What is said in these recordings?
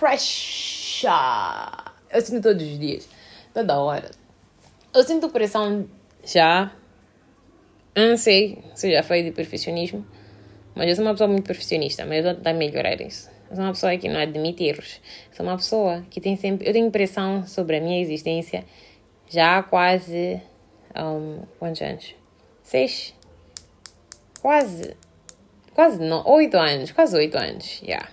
pressure. Eu sinto todos os dias, toda hora. Eu sinto pressão já. Não sei se já foi de perfeccionismo, mas eu sou uma pessoa muito perfeccionista, mas eu vou tentar melhorar isso. Eu sou uma pessoa que não admite erros. Eu sou uma pessoa que tem sempre. Eu tenho pressão sobre a minha existência já há quase. Um, quantos anos? Seis? Quase. Quase não. Oito anos. Quase oito anos. Yeah.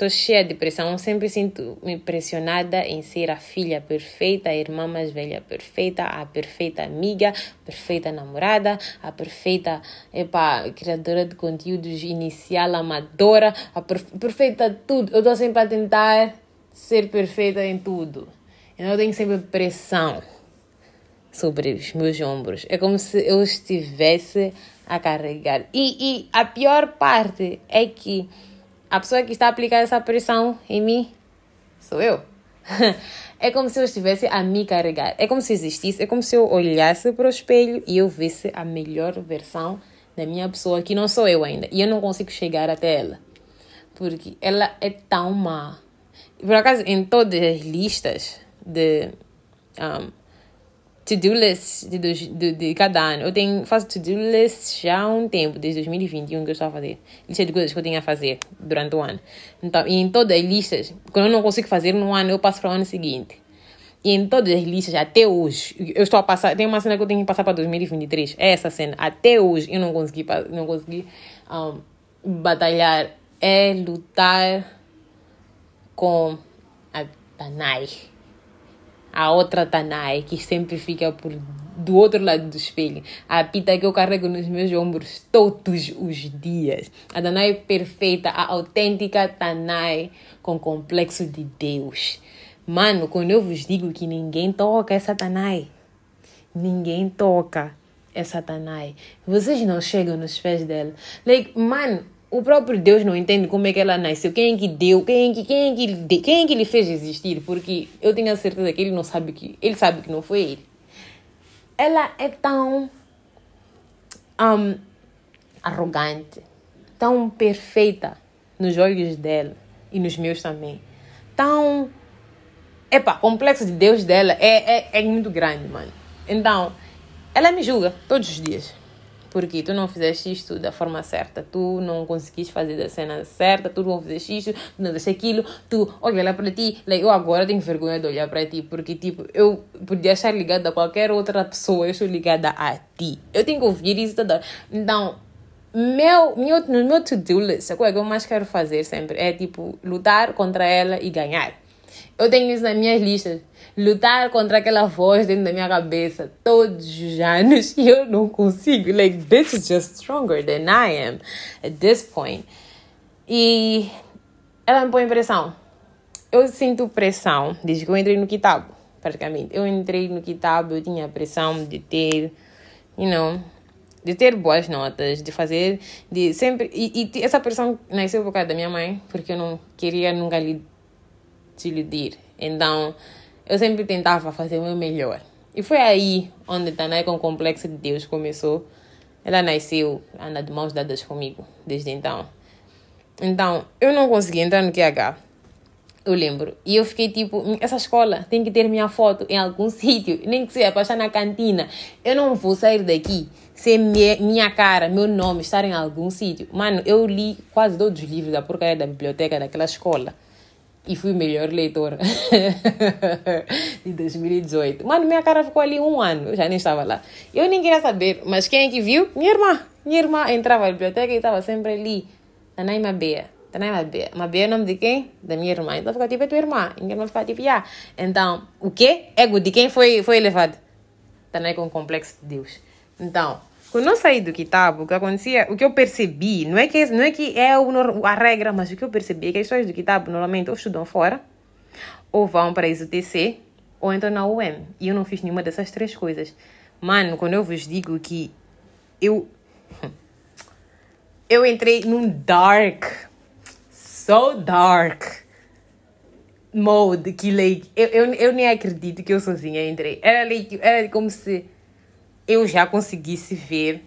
Estou cheia de pressão, sempre sinto-me pressionada em ser a filha perfeita, a irmã mais velha perfeita, a perfeita amiga, a perfeita namorada, a perfeita epa, criadora de conteúdos inicial, amadora, a per perfeita tudo. Eu estou sempre a tentar ser perfeita em tudo. Eu tenho sempre pressão sobre os meus ombros. É como se eu estivesse a carregar. E, e a pior parte é que a pessoa que está a aplicar essa pressão em mim sou eu. É como se eu estivesse a me carregar. É como se existisse, é como se eu olhasse para o espelho e eu visse a melhor versão da minha pessoa, que não sou eu ainda. E eu não consigo chegar até ela. Porque ela é tão má. Por acaso, em todas as listas de um, to-do list de, de, de, cada ano. Eu tenho, faço to-do list já há um tempo, desde 2021 que eu estou a fazer. Lista de coisas que eu tenho a fazer durante o ano. Então, e em todas as listas, quando eu não consigo fazer no ano, eu passo para o ano seguinte. E em todas as listas, até hoje, eu estou a passar. Tem uma cena que eu tenho que passar para 2023. É essa cena. Até hoje eu não consegui, não consegui um, batalhar. É lutar com a Tanai a outra Tanai, que sempre fica por do outro lado do espelho. A pita que eu carrego nos meus ombros todos os dias. A Tanai perfeita, a autêntica Tanai com complexo de Deus. Mano, quando eu vos digo que ninguém toca essa Tanai, ninguém toca essa Tanai. Vocês não chegam nos pés dela. Like, mano, o próprio Deus não entende como é que ela nasceu, quem é que deu, quem é que, quem é que, quem é que lhe fez existir, porque eu tenho a certeza que ele não sabe que ele sabe que não foi ele. Ela é tão um, arrogante, tão perfeita nos olhos dela e nos meus também, tão epa, complexo de Deus dela é, é, é muito grande, mano. Então, ela me julga todos os dias porque tu não fizeste isto da forma certa, tu não conseguiste fazer da cena certa, tu não fizeste isto, tu não fizeste aquilo, tu olha lá para ti, eu agora tenho vergonha de olhar para ti, porque tipo, eu podia estar ligada a qualquer outra pessoa, eu estou ligada a ti. Eu tenho que ouvir isso toda Então, meu, meu, no meu to-do list, a coisa que eu mais quero fazer sempre é tipo lutar contra ela e ganhar. Eu tenho isso nas minhas listas lutar contra aquela voz dentro da minha cabeça todos os anos e eu não consigo. Like, this is just stronger than I am at this point. E ela me põe pressão. Eu sinto pressão desde que eu entrei no Kitab, praticamente. Eu entrei no Kitab, eu tinha pressão de ter, you know, de ter boas notas, de fazer, de sempre. E, e essa pressão nasceu por causa da minha mãe, porque eu não queria nunca lhe desiludir. Então, eu sempre tentava fazer o meu melhor. E foi aí onde Tanai com o Complexo de Deus começou. Ela nasceu, anda de mãos dadas comigo desde então. Então, eu não consegui entrar no QH. Eu lembro. E eu fiquei tipo, essa escola tem que ter minha foto em algum sítio, nem que seja para estar na cantina. Eu não vou sair daqui sem minha cara, meu nome estar em algum sítio. Mano, eu li quase todos os livros da porcaria da biblioteca daquela escola e fui melhor leitora de 2018. Mano, minha cara ficou ali um ano, eu já nem estava lá. Eu nem queria saber, mas quem é que viu? Minha irmã. Minha irmã entrava na biblioteca e estava sempre ali. Tanai Mabea. Tanai Mabea. Mabea é o nome de quem? Da minha irmã. Então fica tipo, é tua irmã. Minha irmã fica tipo, yeah. Então, o quê? Ego de quem foi, foi elevado? Tanai com complexo de Deus. Então, quando eu saí do Kitab, o que acontecia, o que eu percebi, não é que, não é, que é a regra, mas o que eu percebi é que as pessoas do Kitab normalmente ou estudam fora, ou vão para a ISUTC, ou entram na UM. E eu não fiz nenhuma dessas três coisas. Mano, quando eu vos digo que eu. Eu entrei num dark, so dark mode que like, eu, eu, eu nem acredito que eu sozinha entrei. Era, like, era como se eu já conseguisse ver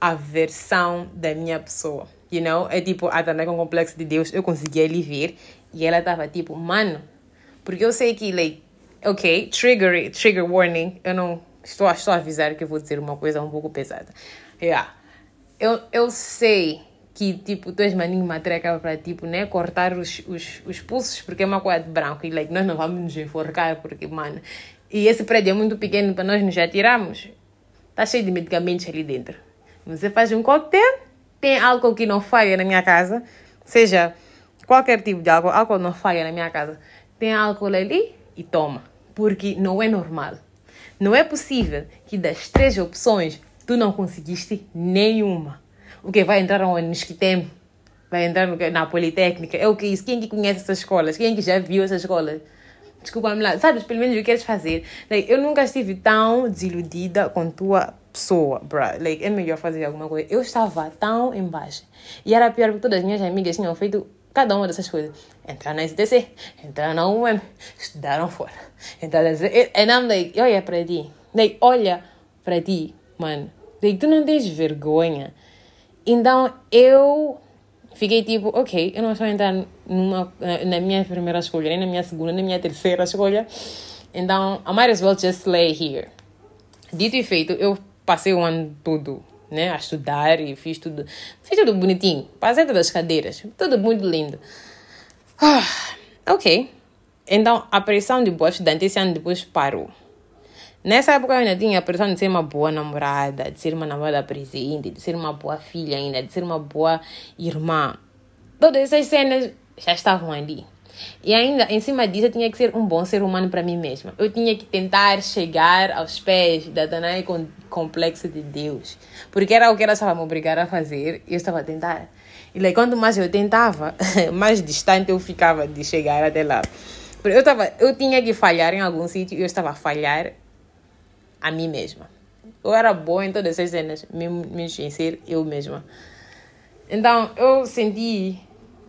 a versão da minha pessoa. You know? É tipo, a Tana com o complexo de Deus, eu conseguia lhe ver. E ela tava tipo, mano, porque eu sei que, like, ok, trigger, trigger warning, eu não estou, estou a avisar que eu vou dizer uma coisa um pouco pesada. Yeah. Eu, eu sei que, tipo, tu és maninho matreca para, tipo, né, cortar os, os, os pulsos porque é uma coisa de branco e, like, nós não vamos nos enforcar porque, mano, e esse prédio é muito pequeno para nós nos atirarmos. Tá cheio de medicamentos ali dentro. Você faz um coquetel, tem álcool que não falha na minha casa, seja qualquer tipo de álcool, álcool não falha na minha casa. Tem álcool ali e toma, porque não é normal. Não é possível que das três opções tu não conseguiste nenhuma. O que vai entrar onde? No Esquitem? Vai entrar na Politécnica? É o que isso? Quem que conhece essas escolas? Quem que já viu essas escolas? Desculpa-me lá. Sabes, pelo menos o que queres fazer? Like, eu nunca estive tão desiludida com tua pessoa, bro. Like, é melhor fazer alguma coisa. Eu estava tão embaixo. E era pior porque todas as minhas amigas tinham feito cada uma dessas coisas. Entrar na SDC, entrar na UM, estudaram fora. Entrar na SDC. And I'm like, olha para ti. Like, olha para ti, mano. Like, tu não tens vergonha então eu fiquei tipo, ok, eu não estou a entrar numa, na minha primeira escolha, nem na minha segunda, nem na minha terceira escolha. Então, I might as well just lay here. Dito e feito, eu passei o ano todo né, a estudar e fiz tudo, fiz tudo bonitinho. Passei todas as cadeiras, tudo muito lindo. Ah, ok. Então, a pressão de boa estudante esse ano depois parou. Nessa época eu ainda tinha a pressão de ser uma boa namorada, de ser uma namorada presente, de ser uma boa filha ainda, de ser uma boa irmã. Todas essas cenas já estavam ali. E ainda, em cima disso, eu tinha que ser um bom ser humano para mim mesma. Eu tinha que tentar chegar aos pés da Danae com complexo de Deus. Porque era o que ela estava me obrigar a fazer e eu estava a tentar. E like, quanto mais eu tentava, mais distante eu ficava de chegar até lá. Eu, tava, eu tinha que falhar em algum sítio e eu estava a falhar a mim mesma. Eu era boa em todas essas cenas, me, me ser eu mesma. Então eu senti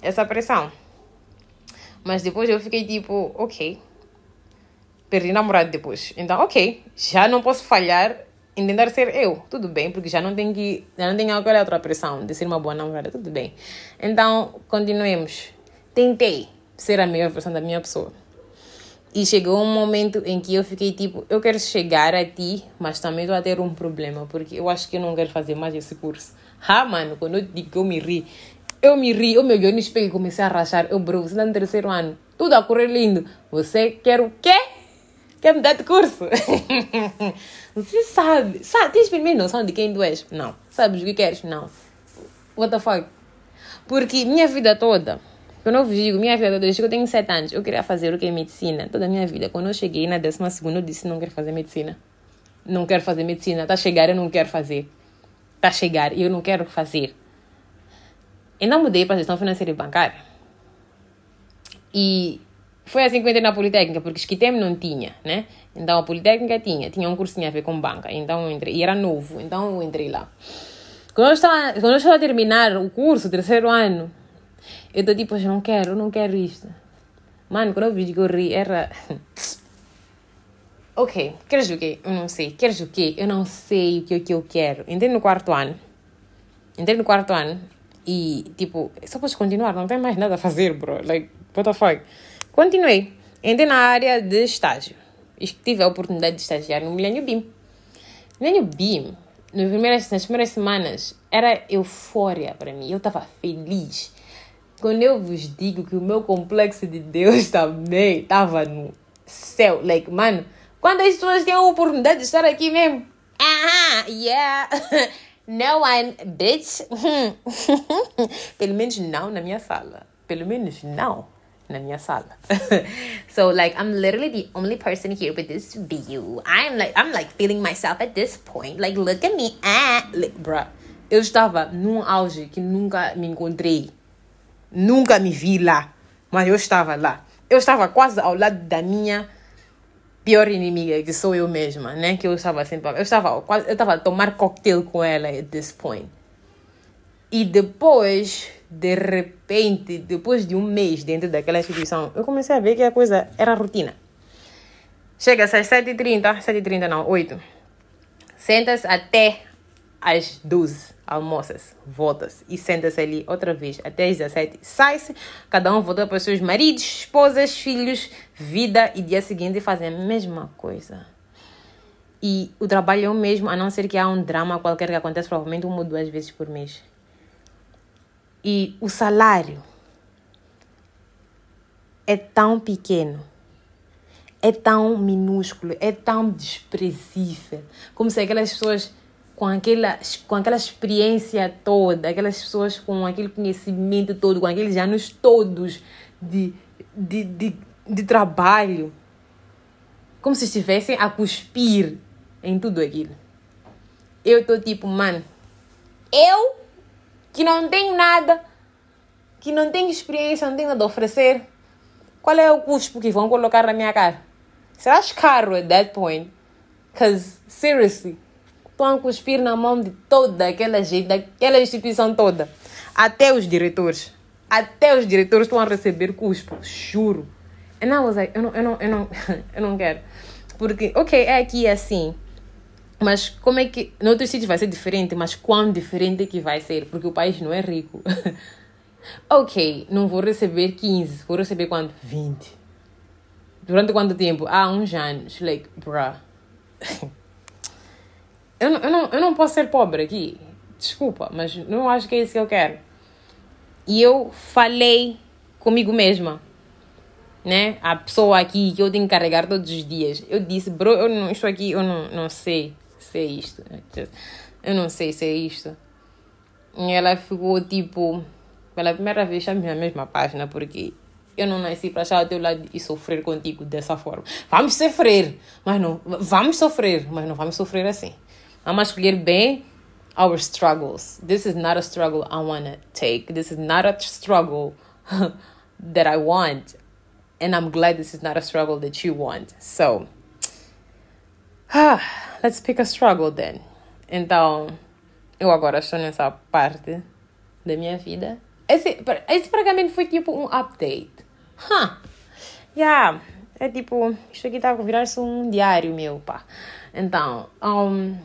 essa pressão. Mas depois eu fiquei tipo, ok. Perdi namorado depois. Então, ok, já não posso falhar em tentar ser eu. Tudo bem, porque já não tenho que. Já não tenho aquela outra pressão de ser uma boa namorada. Tudo bem. Então, continuemos. Tentei ser a melhor versão da minha pessoa. E chegou um momento em que eu fiquei tipo, eu quero chegar a ti, mas também estou a ter um problema, porque eu acho que eu não quero fazer mais esse curso. Ah, mano, quando eu digo que eu me ri, eu me ri, eu me olhei no espelho e comecei a rachar. Eu, bro, você está no terceiro ano, tudo a correr lindo. Você quer o quê? Quer mudar de curso? você sabe, sabe, tens primeiro noção de quem tu és? Não. Sabes o que queres? Não. What the fuck? Porque minha vida toda quando eu digo, minha vida, desde que eu tenho 7 anos, eu queria fazer o que é medicina toda a minha vida. Quando eu cheguei na 12 segunda, eu disse, não quero fazer medicina. Não quero fazer medicina. Tá a chegar, eu não quero fazer. Tá a chegar, eu não quero fazer. E não mudei para gestão financeira e bancária. E foi assim que eu entrei na Politécnica, porque Esquitem não tinha, né? Então a Politécnica tinha, tinha um tinha a ver com banca. Então eu entrei, e era novo, então eu entrei lá. Quando eu estava, quando eu estava a terminar o curso, terceiro ano, eu tô tipo, não quero, não quero isto. Mano, quando eu vi que eu ri, era. ok, queres o quê? Eu não sei. Queres o quê? Eu não sei o que, o que eu quero. Entrei no quarto ano. Entrei no quarto ano e, tipo, só podes continuar, não tem mais nada a fazer, bro. Like, what the fuck? Continuei. Entrei na área de estágio. Tive a oportunidade de estagiar no Milênio BIM. Milênio BIM, nas primeiras, nas primeiras semanas, era eufória para mim. Eu estava feliz quando eu vos digo que o meu complexo de Deus também estava no céu, like, mano, quantas pessoas têm a oportunidade de estar aqui mesmo? Aham, yeah. No one, bitch. Pelo menos não na minha sala. Pelo menos não na minha sala. so like I'm literally the only person here with this view. I'm like I'm like feeling myself at this point. Like look at me. Ah, like, bruh. Eu estava num auge que nunca me encontrei. Nunca me vi lá, mas eu estava lá. Eu estava quase ao lado da minha pior inimiga, que sou eu mesma, né? Que eu estava sempre. Eu estava quase. Eu estava a tomar cocktail com ela at this point. E depois, de repente, depois de um mês dentro daquela instituição, eu comecei a ver que a coisa era rotina. Chega às 7h30, 7h30 não, 8 Senta-se até às 12 almoça-se, volta-se e senta-se ali outra vez até às 17, sai-se, cada um volta para os seus maridos, esposas, filhos, vida e dia seguinte fazem a mesma coisa. E o trabalho é o mesmo, a não ser que há um drama qualquer que acontece provavelmente uma ou duas vezes por mês. E o salário é tão pequeno, é tão minúsculo, é tão desprezível, como se aquelas pessoas com aquela, com aquela experiência toda, aquelas pessoas com aquele conhecimento todo, com aqueles anos todos de, de, de, de trabalho, como se estivessem a cuspir em tudo aquilo. Eu estou tipo, mano, eu que não tenho nada, que não tenho experiência, não tenho nada a oferecer, qual é o cuspo que vão colocar na minha cara? Será caro at that point? Because, seriously, estão a cuspir na mão de toda aquela gente, daquela instituição toda. Até os diretores. Até os diretores estão a receber cuspo, juro. Eu não, eu não, eu não, eu não quero. Porque, ok, é aqui assim. Mas como é que. Noutros sítios vai ser diferente, mas quão diferente é que vai ser? Porque o país não é rico. ok, não vou receber 15, vou receber quanto? 20. Durante quanto tempo? Ah, uns anos. Like, bruh. eu, eu, não, eu não posso ser pobre aqui. Desculpa, mas não acho que é isso que eu quero. E eu falei comigo mesma, né? A pessoa aqui que eu tenho que carregar todos os dias. Eu disse, bro, eu não, isto aqui eu não, não sei se é isto. Eu não sei se é isto. E ela ficou tipo, pela primeira vez, a minha mesma página, porque eu não nasci para achar ao teu lado e sofrer contigo dessa forma. Vamos sofrer, mas não. Vamos sofrer, mas não vamos sofrer assim. Vamos escolher bem our struggles. This is not a struggle I want to take. This is not a struggle that I want. And I'm glad this is not a struggle that you want. So, ah, let's pick a struggle then. Então, eu agora estou nessa parte da minha vida. Esse, esse praticamente foi tipo um update. Huh. Yeah. É tipo, isto aqui está a virar-se um diário meu, pá. Então, um,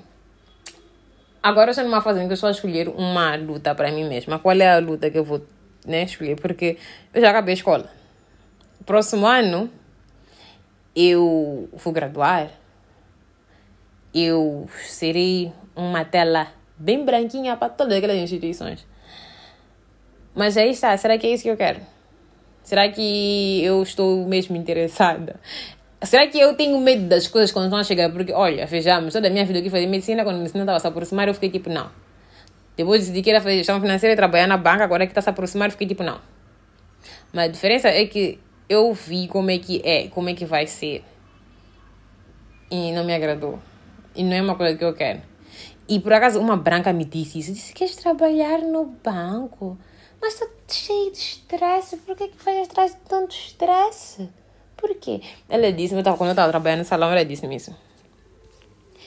agora estou numa fase em que eu estou a escolher uma luta para mim mesma. Qual é a luta que eu vou né, escolher? Porque eu já acabei a escola. Próximo ano, eu vou graduar eu serei uma tela bem branquinha para todas aquelas instituições. Mas aí está, será que é isso que eu quero? Será que eu estou mesmo interessada? Será que eu tenho medo das coisas quando estão a chegar? Porque, olha, vejamos, toda a minha vida que fazer medicina, quando a medicina estava a se aproximar, eu fiquei tipo, não. Depois decidi que era fazer gestão financeira e trabalhar na banca, agora que está a se aproximar, eu fiquei tipo, não. Mas a diferença é que eu vi como é que é, como é que vai ser. E não me agradou. E não é uma coisa que eu quero. E por acaso uma branca me disse isso. Disse: Queres trabalhar no banco? Mas está cheio de estresse. Por que, que faz atrás de tanto estresse? Por quê? Ela disse, eu tava, quando eu estava trabalhando no salão, ela disse-me isso.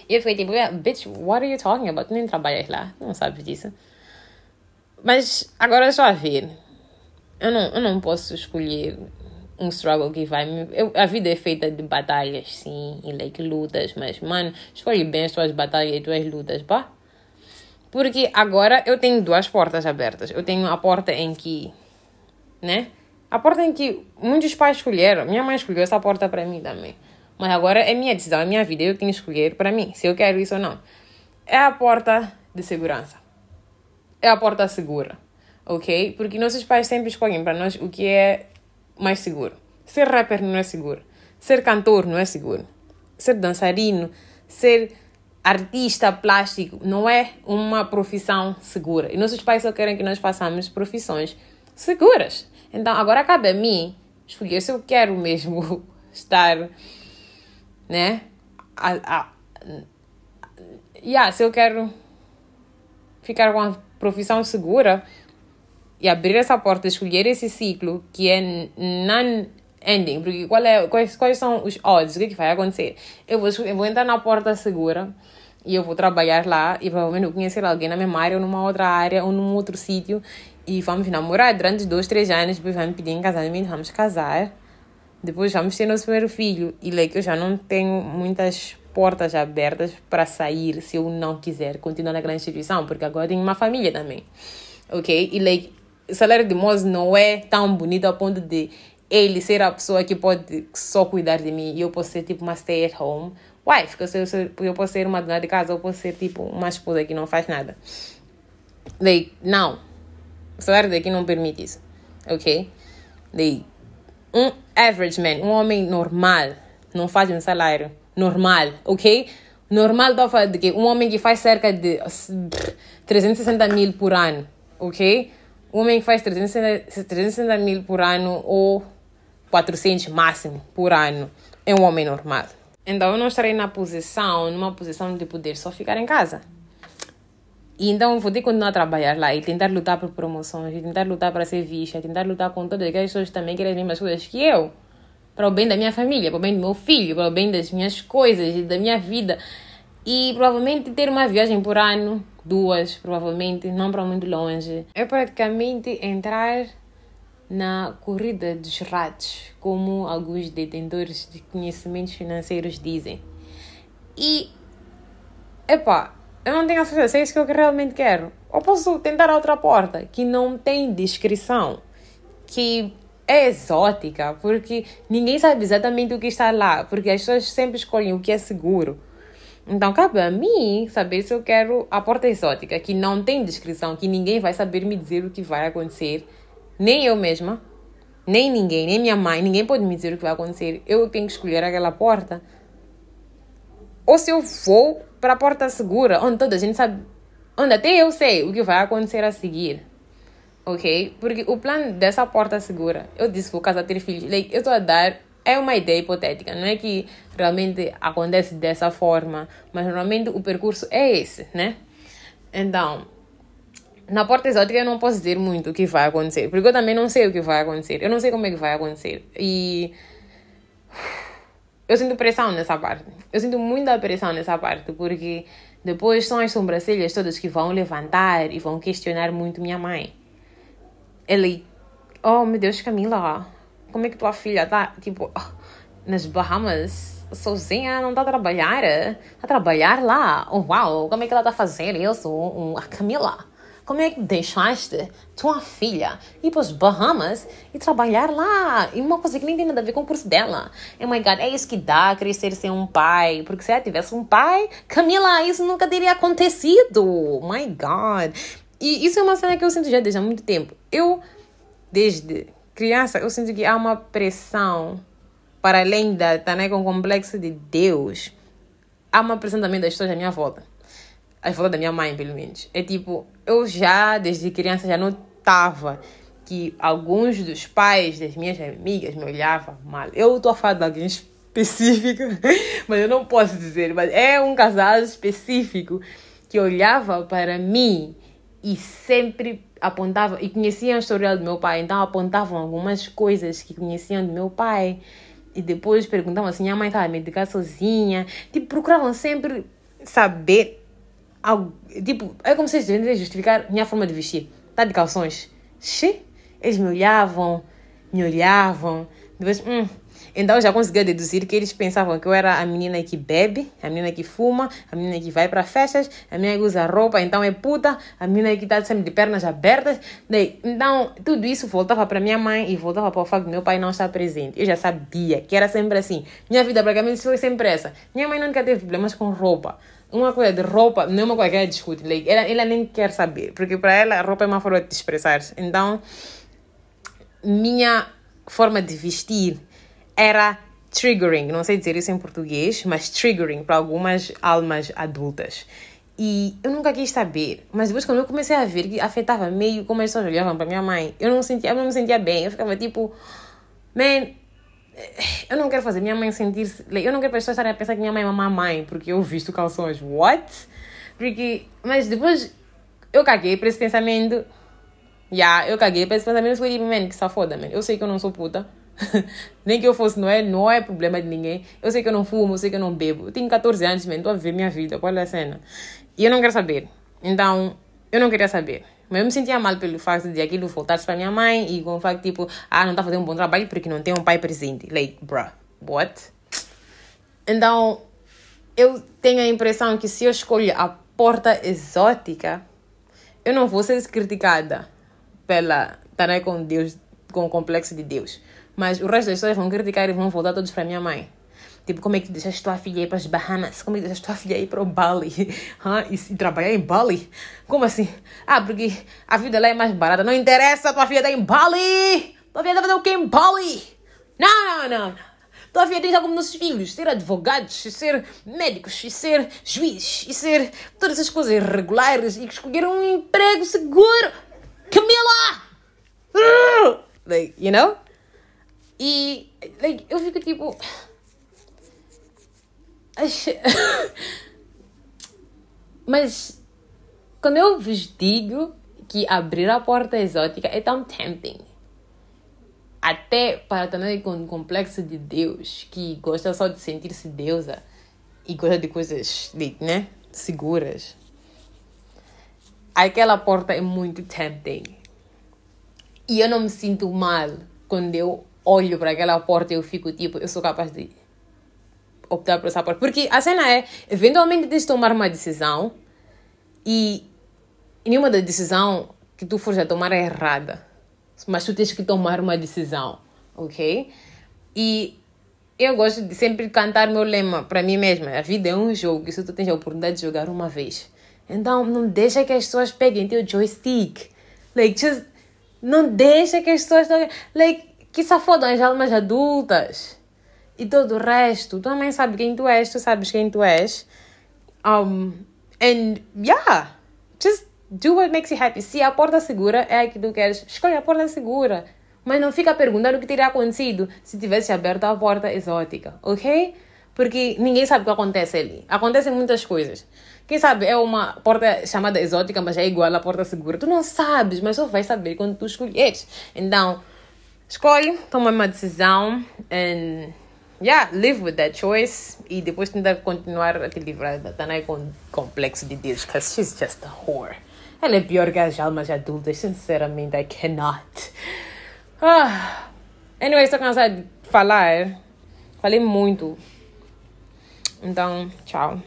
E eu fiquei tipo, bitch, what are you talking about? Tu nem trabalhas lá, não sabes disso. Mas agora estou a ver. Eu não, eu não posso escolher um struggle que vai. Eu, a vida é feita de batalhas, sim, e like, lutas, mas, mano, escolhe bem as tuas batalhas e as tuas lutas, pá. Porque agora eu tenho duas portas abertas. Eu tenho a porta em que, né? A porta em que muitos pais escolheram. Minha mãe escolheu essa porta para mim também. Mas agora é minha decisão, é minha vida. Eu tenho que escolher para mim se eu quero isso ou não. É a porta de segurança. É a porta segura. Ok? Porque nossos pais sempre escolhem para nós o que é mais seguro. Ser rapper não é seguro. Ser cantor não é seguro. Ser dançarino, ser artista plástico não é uma profissão segura. E nossos pais só querem que nós façamos profissões seguras. Então agora cabe a mim escolher se eu quero mesmo estar, né? A, a, yeah, se eu quero ficar com a profissão segura e abrir essa porta, escolher esse ciclo que é non-ending, porque qual é, quais, quais são os odds, o que, é que vai acontecer? Eu vou, eu vou entrar na porta segura e eu vou trabalhar lá e provavelmente vou conhecer alguém na mesma área ou numa outra área ou num outro sítio e vamos namorar durante dois, três anos, depois vamos pedir em casamento, vamos casar, depois vamos ter nosso primeiro filho e like, eu já não tenho muitas portas abertas para sair se eu não quiser continuar naquela instituição, porque agora tenho uma família também. Ok? E like, o salário de Moz não é tão bonito a ponto de ele ser a pessoa que pode só cuidar de mim e eu posso ser tipo uma stay at home wife, porque eu, posso ser uma dona de casa ou posso ser tipo uma esposa que não faz nada. Like, não. O salário daqui não permite isso. Ok? Like, um average man, um homem normal, não faz um salário normal, ok? Normal estou falar de que um homem que faz cerca de 360 mil por ano, ok? Um homem que faz 360, 360 mil por ano ou 400 máximo por ano é um homem normal. Então eu não estarei na posição, numa posição de poder só ficar em casa. E então vou ter que continuar a trabalhar lá e tentar lutar por promoções, e tentar lutar para ser vista, tentar lutar com todas aquelas pessoas que também querem as mesmas coisas que eu. Para o bem da minha família, para o bem do meu filho, para o bem das minhas coisas e da minha vida. E provavelmente ter uma viagem por ano, duas, provavelmente, não para muito longe. É praticamente entrar na corrida dos ratos, como alguns detentores de conhecimentos financeiros dizem. E, epá, eu não tenho a certeza se é isso que eu realmente quero. Ou posso tentar outra porta que não tem descrição, que é exótica, porque ninguém sabe exatamente o que está lá, porque as pessoas sempre escolhem o que é seguro. Então, cabe a mim saber se eu quero a porta exótica, que não tem descrição, que ninguém vai saber me dizer o que vai acontecer, nem eu mesma, nem ninguém, nem minha mãe, ninguém pode me dizer o que vai acontecer. Eu tenho que escolher aquela porta. Ou se eu vou para a porta segura, onde toda a gente sabe, onde até eu sei o que vai acontecer a seguir. Ok? Porque o plano dessa porta segura, eu disse vou casar, ter filhos, like, eu estou a dar, é uma ideia hipotética, não é que realmente acontece dessa forma, mas normalmente o percurso é esse, né? Então, na porta exótica eu não posso dizer muito o que vai acontecer, porque eu também não sei o que vai acontecer, eu não sei como é que vai acontecer. E eu sinto pressão nessa parte. Eu sinto muita pressão nessa parte, porque depois são as sobrancelhas todas que vão levantar e vão questionar muito minha mãe. Ele, oh meu Deus, Camila, como é que tua filha tá, tipo, nas Bahamas, sozinha, não tá a trabalhar? Tá a trabalhar lá? Oh, uau, como é que ela tá fazendo isso? A Camila, como é que deixaste tua filha ir para os Bahamas e trabalhar lá? E uma coisa que nem tem nada a ver com o curso dela. Oh my God, é isso que dá crescer sem um pai. Porque se ela tivesse um pai, Camila, isso nunca teria acontecido. Oh my God. E isso é uma cena que eu sinto já desde há muito tempo. Eu, desde criança, eu sinto que há uma pressão para além da também com o complexo de Deus. Há uma pressão também das pessoas à minha volta a volta da minha mãe, pelo menos. É tipo, eu já, desde criança, já notava que alguns dos pais das minhas amigas me olhavam mal. Eu estou a falar de alguém específico, mas eu não posso dizer. Mas é um casal específico que olhava para mim e sempre apontava e conheciam a história do meu pai, então apontavam algumas coisas que conheciam do meu pai e depois perguntavam assim: minha mãe estava a medicar sozinha. Tipo, procuravam sempre saber algo, tipo, é como se eles devem justificar minha forma de vestir. Tá de calções. Xi, eles me olhavam, me olhavam. Depois, hum. Então eu já conseguia deduzir que eles pensavam que eu era a menina que bebe, a menina que fuma, a menina que vai para festas, a menina que usa roupa, então é puta, a menina que está sempre de pernas abertas. Então tudo isso voltava para minha mãe e voltava para o fato do meu pai não estar presente. Eu já sabia que era sempre assim. Minha vida praticamente foi sempre essa. Minha mãe nunca teve problemas com roupa uma coisa de roupa não é uma coisa que ela discute. Like, ela, ela nem quer saber, porque para ela a roupa é uma forma de expressar-se. Então, minha forma de vestir era triggering, não sei dizer isso em português, mas triggering para algumas almas adultas. E eu nunca quis saber, mas depois quando eu comecei a ver que afetava meio como as pessoas olhavam para minha mãe, eu não sentia, eu não me sentia bem, eu ficava tipo, man, eu não quero fazer minha mãe sentir-se. Eu não quero pessoas estarem a pensar que minha mãe é uma mãe porque eu visto calções. What? Porque. Mas depois eu caguei para esse pensamento. Yeah, eu caguei para esse pensamento. Fui tipo, man, que safoda, man. Eu sei que eu não sou puta. Nem que eu fosse, não é, não é problema de ninguém. Eu sei que eu não fumo, eu sei que eu não bebo. Eu tenho 14 anos, man. Estou a viver minha vida. Qual é a cena? E eu não quero saber. Então, eu não queria saber. Mas eu me sentia mal pelo facto de aquilo voltar-se para minha mãe e com o facto, tipo, ah, não está fazendo um bom trabalho porque não tem um pai presente. Like, bruh, what? Então, eu tenho a impressão que se eu escolho a porta exótica, eu não vou ser criticada pela estar com Deus, com o complexo de Deus. Mas o resto das pessoas vão criticar e vão voltar todos para minha mãe. Tipo, como é que deixaste tua filha ir para as Bahamas? Como é que deixaste tua filha ir para o Bali? Huh? E, e, trabalhar em Bali? Como assim? Ah, porque a vida lá é mais barata. Não interessa, tua filha está em Bali! Tua filha está fazendo o que em Bali? Não, não, não. Tua filha tem como nossos filhos, ser advogados, ser médicos, ser juiz, e ser todas essas coisas regulares e escolher um emprego seguro. Camila! Uh! Like, you know? E like, eu fico tipo. Mas quando eu vos digo que abrir a porta exótica é tão tempting. Até para também com o complexo de Deus, que gosta só de sentir-se deusa e gosta de coisas, né, seguras. Aquela porta é muito tempting. E eu não me sinto mal quando eu olho para aquela porta e eu fico tipo, eu sou capaz de optar por essa porta. Porque a cena é, eventualmente tens de tomar uma decisão e nenhuma da decisão que tu fores a tomar é errada. Mas tu tens que tomar uma decisão, ok? E eu gosto de sempre cantar meu lema para mim mesma. A vida é um jogo e se tu tens a oportunidade de jogar uma vez. Então, não deixa que as pessoas peguem teu joystick. Like, just... Não deixa que as pessoas... Like, que se fodam as almas adultas e todo o resto. Tu também sabes quem tu és, tu sabes quem tu és. Um, and yeah, just do what makes you happy. Se a porta segura é a que tu queres, escolhe a porta segura. Mas não fica perguntando o que teria acontecido se tivesse aberto a porta exótica, ok? Porque ninguém sabe o que acontece ali. Acontecem muitas coisas. Quem sabe é uma porta chamada exótica, mas é igual à porta segura. Tu não sabes, mas só vais saber quando tu escolheres. Então, escolhe, toma uma decisão and yeah, live with that choice e depois tentar continuar a te livrar da Tanai com complexo de Deus, because she's just a whore. Ela é pior que as almas adultas, sinceramente, I cannot. Ah. Anyway, estou cansada de falar. Falei muito. Então, tchau.